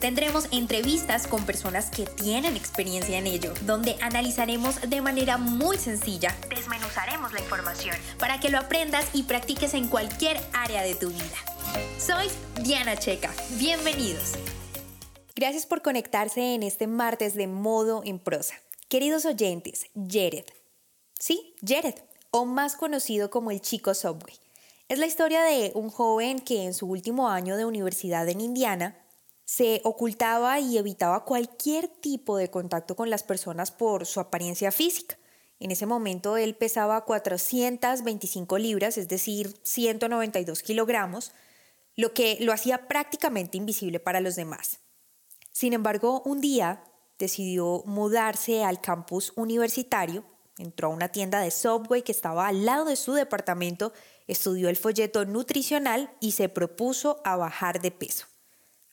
Tendremos entrevistas con personas que tienen experiencia en ello, donde analizaremos de manera muy sencilla, desmenuzaremos la información para que lo aprendas y practiques en cualquier área de tu vida. Soy Diana Checa, bienvenidos. Gracias por conectarse en este martes de modo en prosa. Queridos oyentes, Jared. Sí, Jared, o más conocido como el chico Subway. Es la historia de un joven que en su último año de universidad en Indiana se ocultaba y evitaba cualquier tipo de contacto con las personas por su apariencia física. En ese momento él pesaba 425 libras, es decir, 192 kilogramos, lo que lo hacía prácticamente invisible para los demás. Sin embargo, un día decidió mudarse al campus universitario, entró a una tienda de Subway que estaba al lado de su departamento, estudió el folleto nutricional y se propuso a bajar de peso.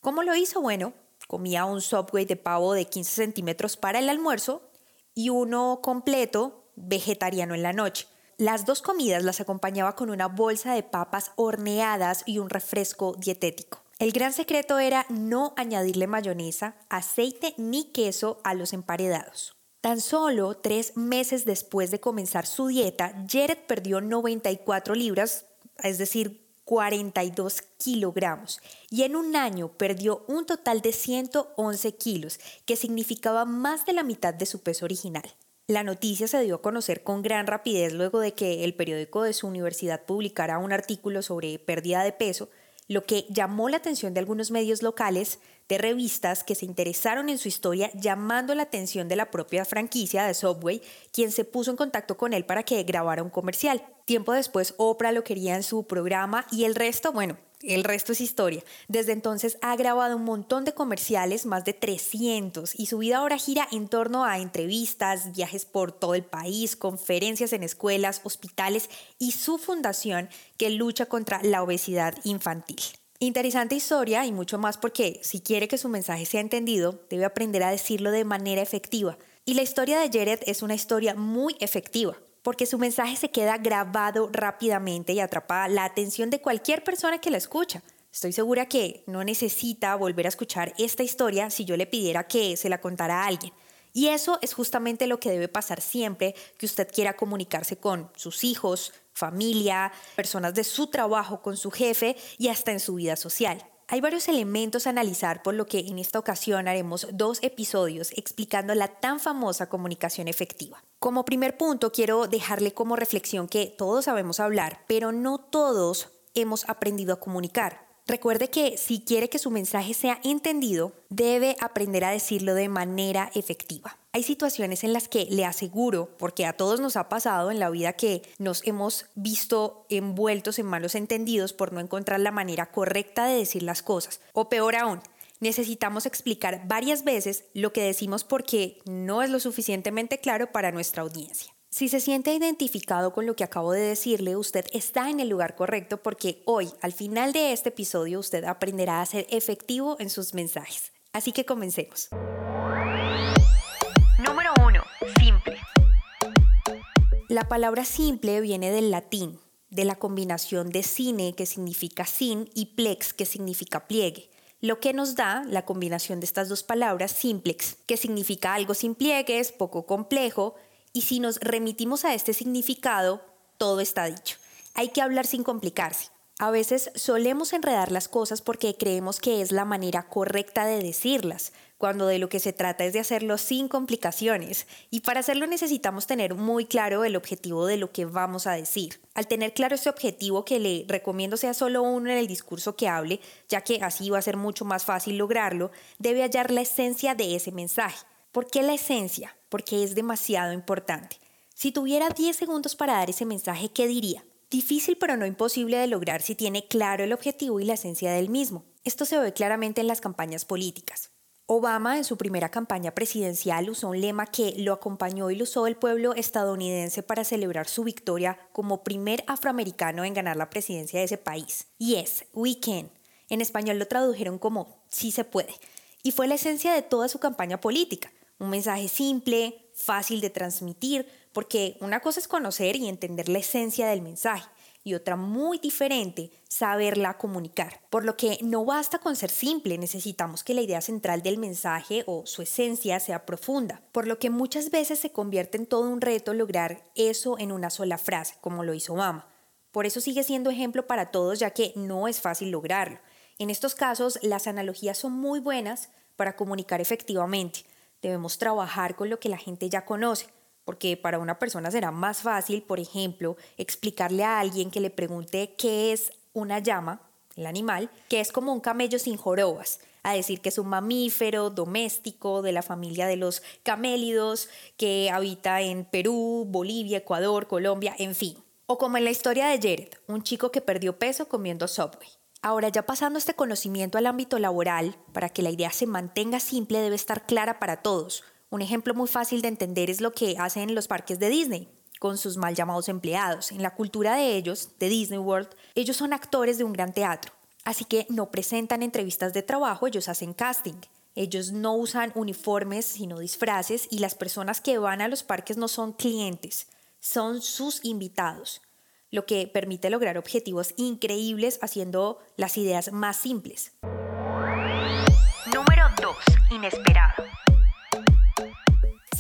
¿Cómo lo hizo? Bueno, comía un Subway de pavo de 15 centímetros para el almuerzo y uno completo vegetariano en la noche. Las dos comidas las acompañaba con una bolsa de papas horneadas y un refresco dietético. El gran secreto era no añadirle mayonesa, aceite ni queso a los emparedados. Tan solo tres meses después de comenzar su dieta, Jared perdió 94 libras, es decir, 42 kilogramos y en un año perdió un total de 111 kilos, que significaba más de la mitad de su peso original. La noticia se dio a conocer con gran rapidez luego de que el periódico de su universidad publicara un artículo sobre pérdida de peso, lo que llamó la atención de algunos medios locales, de revistas que se interesaron en su historia, llamando la atención de la propia franquicia de Subway, quien se puso en contacto con él para que grabara un comercial. Tiempo después, Oprah lo quería en su programa y el resto, bueno, el resto es historia. Desde entonces ha grabado un montón de comerciales, más de 300, y su vida ahora gira en torno a entrevistas, viajes por todo el país, conferencias en escuelas, hospitales y su fundación que lucha contra la obesidad infantil. Interesante historia y mucho más porque si quiere que su mensaje sea entendido, debe aprender a decirlo de manera efectiva. Y la historia de Jared es una historia muy efectiva porque su mensaje se queda grabado rápidamente y atrapa la atención de cualquier persona que la escucha. Estoy segura que no necesita volver a escuchar esta historia si yo le pidiera que se la contara a alguien. Y eso es justamente lo que debe pasar siempre que usted quiera comunicarse con sus hijos, familia, personas de su trabajo, con su jefe y hasta en su vida social. Hay varios elementos a analizar, por lo que en esta ocasión haremos dos episodios explicando la tan famosa comunicación efectiva. Como primer punto, quiero dejarle como reflexión que todos sabemos hablar, pero no todos hemos aprendido a comunicar. Recuerde que si quiere que su mensaje sea entendido, debe aprender a decirlo de manera efectiva. Hay situaciones en las que le aseguro, porque a todos nos ha pasado en la vida que nos hemos visto envueltos en malos entendidos por no encontrar la manera correcta de decir las cosas. O peor aún, necesitamos explicar varias veces lo que decimos porque no es lo suficientemente claro para nuestra audiencia. Si se siente identificado con lo que acabo de decirle, usted está en el lugar correcto porque hoy, al final de este episodio, usted aprenderá a ser efectivo en sus mensajes. Así que comencemos. La palabra simple viene del latín, de la combinación de cine, que significa sin, y plex, que significa pliegue lo que nos da la combinación de estas dos palabras simplex, que significa algo sin pliegues, poco complejo, y si nos remitimos a este significado, todo está dicho. Hay que hablar sin complicarse. A veces solemos enredar las cosas porque creemos que es la manera correcta de decirlas, cuando de lo que se trata es de hacerlo sin complicaciones. Y para hacerlo necesitamos tener muy claro el objetivo de lo que vamos a decir. Al tener claro ese objetivo que le recomiendo sea solo uno en el discurso que hable, ya que así va a ser mucho más fácil lograrlo, debe hallar la esencia de ese mensaje. ¿Por qué la esencia? Porque es demasiado importante. Si tuviera 10 segundos para dar ese mensaje, ¿qué diría? Difícil pero no imposible de lograr si tiene claro el objetivo y la esencia del mismo. Esto se ve claramente en las campañas políticas. Obama en su primera campaña presidencial usó un lema que lo acompañó y lo usó el pueblo estadounidense para celebrar su victoria como primer afroamericano en ganar la presidencia de ese país. Y es, we can. En español lo tradujeron como sí se puede. Y fue la esencia de toda su campaña política. Un mensaje simple, fácil de transmitir, porque una cosa es conocer y entender la esencia del mensaje y otra muy diferente, saberla comunicar. Por lo que no basta con ser simple, necesitamos que la idea central del mensaje o su esencia sea profunda, por lo que muchas veces se convierte en todo un reto lograr eso en una sola frase, como lo hizo Obama. Por eso sigue siendo ejemplo para todos, ya que no es fácil lograrlo. En estos casos, las analogías son muy buenas para comunicar efectivamente. Debemos trabajar con lo que la gente ya conoce, porque para una persona será más fácil, por ejemplo, explicarle a alguien que le pregunte qué es una llama, el animal, que es como un camello sin jorobas, a decir que es un mamífero doméstico de la familia de los camélidos, que habita en Perú, Bolivia, Ecuador, Colombia, en fin. O como en la historia de Jared, un chico que perdió peso comiendo Subway. Ahora, ya pasando este conocimiento al ámbito laboral, para que la idea se mantenga simple debe estar clara para todos, un ejemplo muy fácil de entender es lo que hacen los parques de Disney con sus mal llamados empleados. En la cultura de ellos, de Disney World, ellos son actores de un gran teatro. Así que no presentan entrevistas de trabajo, ellos hacen casting. Ellos no usan uniformes, sino disfraces y las personas que van a los parques no son clientes, son sus invitados, lo que permite lograr objetivos increíbles haciendo las ideas más simples. Número 2. Inesperado.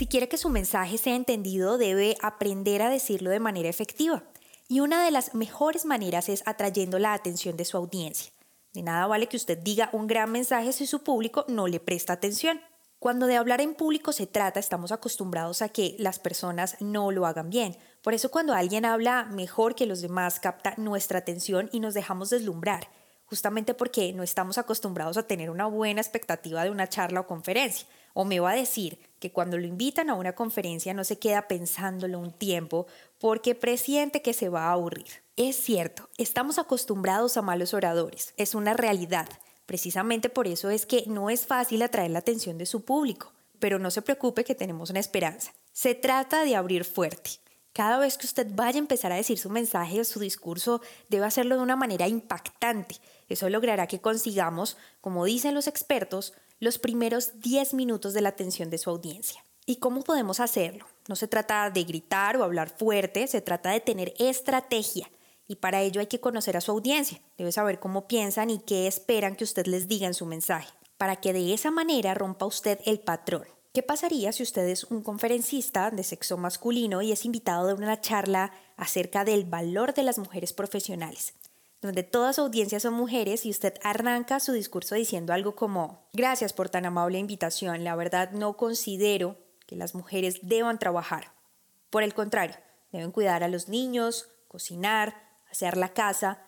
Quiere que su mensaje sea entendido, debe aprender a decirlo de manera efectiva. Y una de las mejores maneras es atrayendo la atención de su audiencia. De nada vale que usted diga un gran mensaje si su público no le presta atención. Cuando de hablar en público se trata, estamos acostumbrados a que las personas no lo hagan bien. Por eso cuando alguien habla mejor que los demás capta nuestra atención y nos dejamos deslumbrar, justamente porque no estamos acostumbrados a tener una buena expectativa de una charla o conferencia. O me va a decir que cuando lo invitan a una conferencia no se queda pensándolo un tiempo porque presiente que se va a aburrir. Es cierto, estamos acostumbrados a malos oradores, es una realidad. Precisamente por eso es que no es fácil atraer la atención de su público, pero no se preocupe que tenemos una esperanza. Se trata de abrir fuerte. Cada vez que usted vaya a empezar a decir su mensaje o su discurso, debe hacerlo de una manera impactante. Eso logrará que consigamos, como dicen los expertos, los primeros 10 minutos de la atención de su audiencia. ¿Y cómo podemos hacerlo? No se trata de gritar o hablar fuerte, se trata de tener estrategia. Y para ello hay que conocer a su audiencia. Debe saber cómo piensan y qué esperan que usted les diga en su mensaje, para que de esa manera rompa usted el patrón. ¿Qué pasaría si usted es un conferencista de sexo masculino y es invitado a una charla acerca del valor de las mujeres profesionales? Donde toda su audiencia son mujeres y usted arranca su discurso diciendo algo como, gracias por tan amable invitación, la verdad no considero que las mujeres deban trabajar. Por el contrario, deben cuidar a los niños, cocinar, hacer la casa,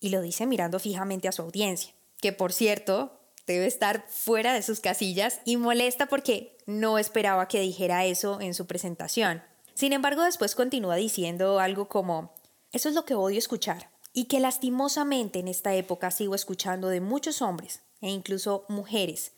y lo dice mirando fijamente a su audiencia, que por cierto debe estar fuera de sus casillas y molesta porque no esperaba que dijera eso en su presentación. Sin embargo, después continúa diciendo algo como, eso es lo que odio escuchar y que lastimosamente en esta época sigo escuchando de muchos hombres e incluso mujeres,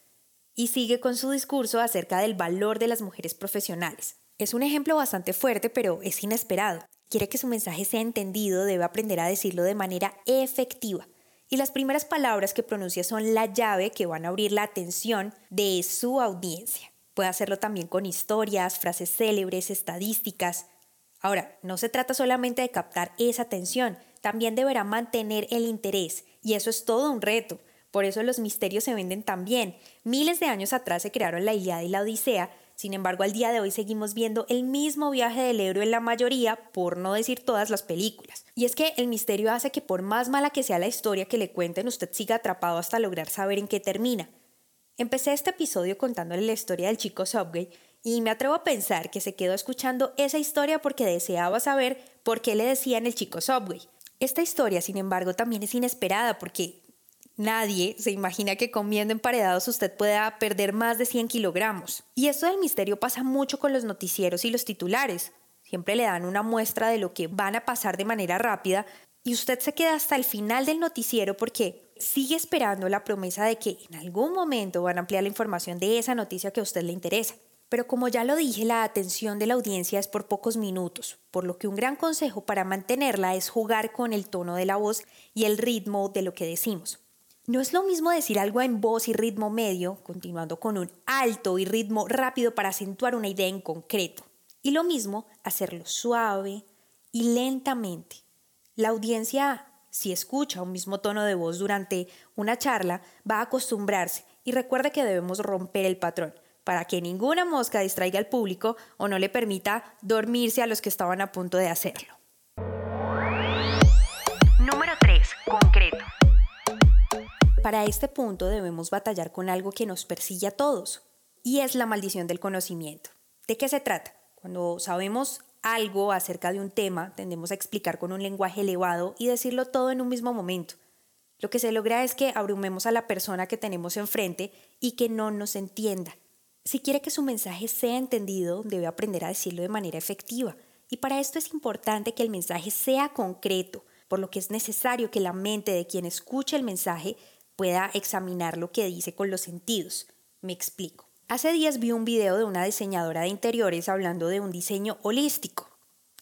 y sigue con su discurso acerca del valor de las mujeres profesionales. Es un ejemplo bastante fuerte, pero es inesperado. Quiere que su mensaje sea entendido, debe aprender a decirlo de manera efectiva. Y las primeras palabras que pronuncia son la llave que van a abrir la atención de su audiencia. Puede hacerlo también con historias, frases célebres, estadísticas. Ahora, no se trata solamente de captar esa atención, también deberá mantener el interés, y eso es todo un reto. Por eso los misterios se venden tan bien. Miles de años atrás se crearon la Ilíada y la Odisea, sin embargo al día de hoy seguimos viendo el mismo viaje del héroe en la mayoría, por no decir todas las películas. Y es que el misterio hace que por más mala que sea la historia que le cuenten, usted siga atrapado hasta lograr saber en qué termina. Empecé este episodio contándole la historia del chico Subway y me atrevo a pensar que se quedó escuchando esa historia porque deseaba saber por qué le decían el chico Subway. Esta historia, sin embargo, también es inesperada porque nadie se imagina que comiendo emparedados usted pueda perder más de 100 kilogramos. Y esto del misterio pasa mucho con los noticieros y los titulares. Siempre le dan una muestra de lo que van a pasar de manera rápida y usted se queda hasta el final del noticiero porque sigue esperando la promesa de que en algún momento van a ampliar la información de esa noticia que a usted le interesa. Pero como ya lo dije, la atención de la audiencia es por pocos minutos, por lo que un gran consejo para mantenerla es jugar con el tono de la voz y el ritmo de lo que decimos. No es lo mismo decir algo en voz y ritmo medio, continuando con un alto y ritmo rápido para acentuar una idea en concreto. Y lo mismo hacerlo suave y lentamente. La audiencia, si escucha un mismo tono de voz durante una charla, va a acostumbrarse y recuerde que debemos romper el patrón para que ninguna mosca distraiga al público o no le permita dormirse a los que estaban a punto de hacerlo. Número 3. Concreto. Para este punto debemos batallar con algo que nos persigue a todos, y es la maldición del conocimiento. ¿De qué se trata? Cuando sabemos algo acerca de un tema, tendemos a explicar con un lenguaje elevado y decirlo todo en un mismo momento. Lo que se logra es que abrumemos a la persona que tenemos enfrente y que no nos entienda. Si quiere que su mensaje sea entendido, debe aprender a decirlo de manera efectiva. Y para esto es importante que el mensaje sea concreto, por lo que es necesario que la mente de quien escuche el mensaje pueda examinar lo que dice con los sentidos. Me explico. Hace días vi un video de una diseñadora de interiores hablando de un diseño holístico.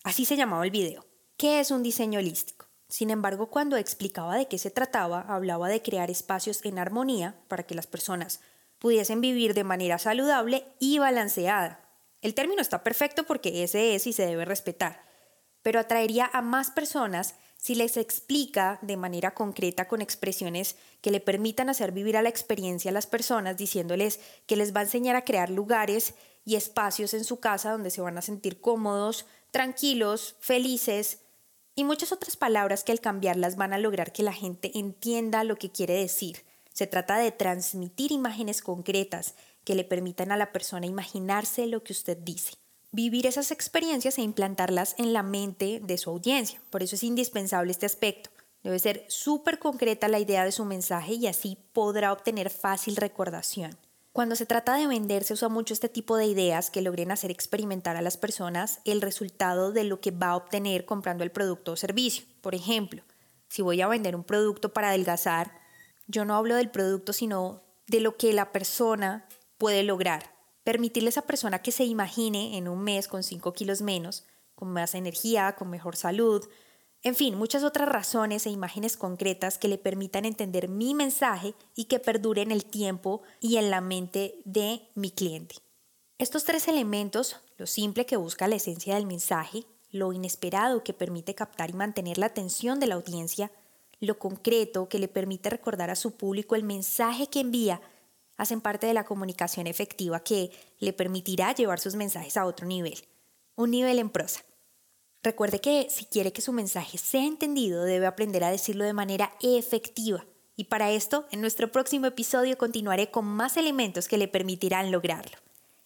Así se llamaba el video. ¿Qué es un diseño holístico? Sin embargo, cuando explicaba de qué se trataba, hablaba de crear espacios en armonía para que las personas pudiesen vivir de manera saludable y balanceada. El término está perfecto porque ese es y se debe respetar, pero atraería a más personas si les explica de manera concreta con expresiones que le permitan hacer vivir a la experiencia a las personas, diciéndoles que les va a enseñar a crear lugares y espacios en su casa donde se van a sentir cómodos, tranquilos, felices y muchas otras palabras que al cambiarlas van a lograr que la gente entienda lo que quiere decir se trata de transmitir imágenes concretas que le permitan a la persona imaginarse lo que usted dice. Vivir esas experiencias e implantarlas en la mente de su audiencia. Por eso es indispensable este aspecto. Debe ser súper concreta la idea de su mensaje y así podrá obtener fácil recordación. Cuando se trata de vender se usa mucho este tipo de ideas que logren hacer experimentar a las personas el resultado de lo que va a obtener comprando el producto o servicio. Por ejemplo, si voy a vender un producto para adelgazar, yo no hablo del producto, sino de lo que la persona puede lograr. Permitirle a esa persona que se imagine en un mes con 5 kilos menos, con más energía, con mejor salud, en fin, muchas otras razones e imágenes concretas que le permitan entender mi mensaje y que perdure en el tiempo y en la mente de mi cliente. Estos tres elementos, lo simple que busca la esencia del mensaje, lo inesperado que permite captar y mantener la atención de la audiencia, lo concreto que le permite recordar a su público el mensaje que envía, hacen parte de la comunicación efectiva que le permitirá llevar sus mensajes a otro nivel, un nivel en prosa. Recuerde que si quiere que su mensaje sea entendido, debe aprender a decirlo de manera efectiva. Y para esto, en nuestro próximo episodio continuaré con más elementos que le permitirán lograrlo.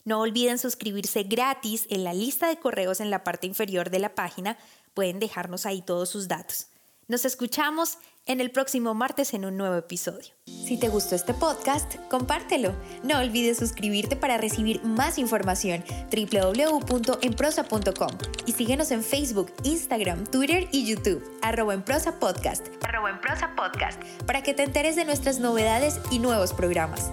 No olviden suscribirse gratis en la lista de correos en la parte inferior de la página. Pueden dejarnos ahí todos sus datos. Nos escuchamos en el próximo martes en un nuevo episodio. Si te gustó este podcast, compártelo. No olvides suscribirte para recibir más información www.enprosa.com y síguenos en Facebook, Instagram, Twitter y YouTube, arroba en prosa podcast, arroba en prosa podcast, para que te enteres de nuestras novedades y nuevos programas.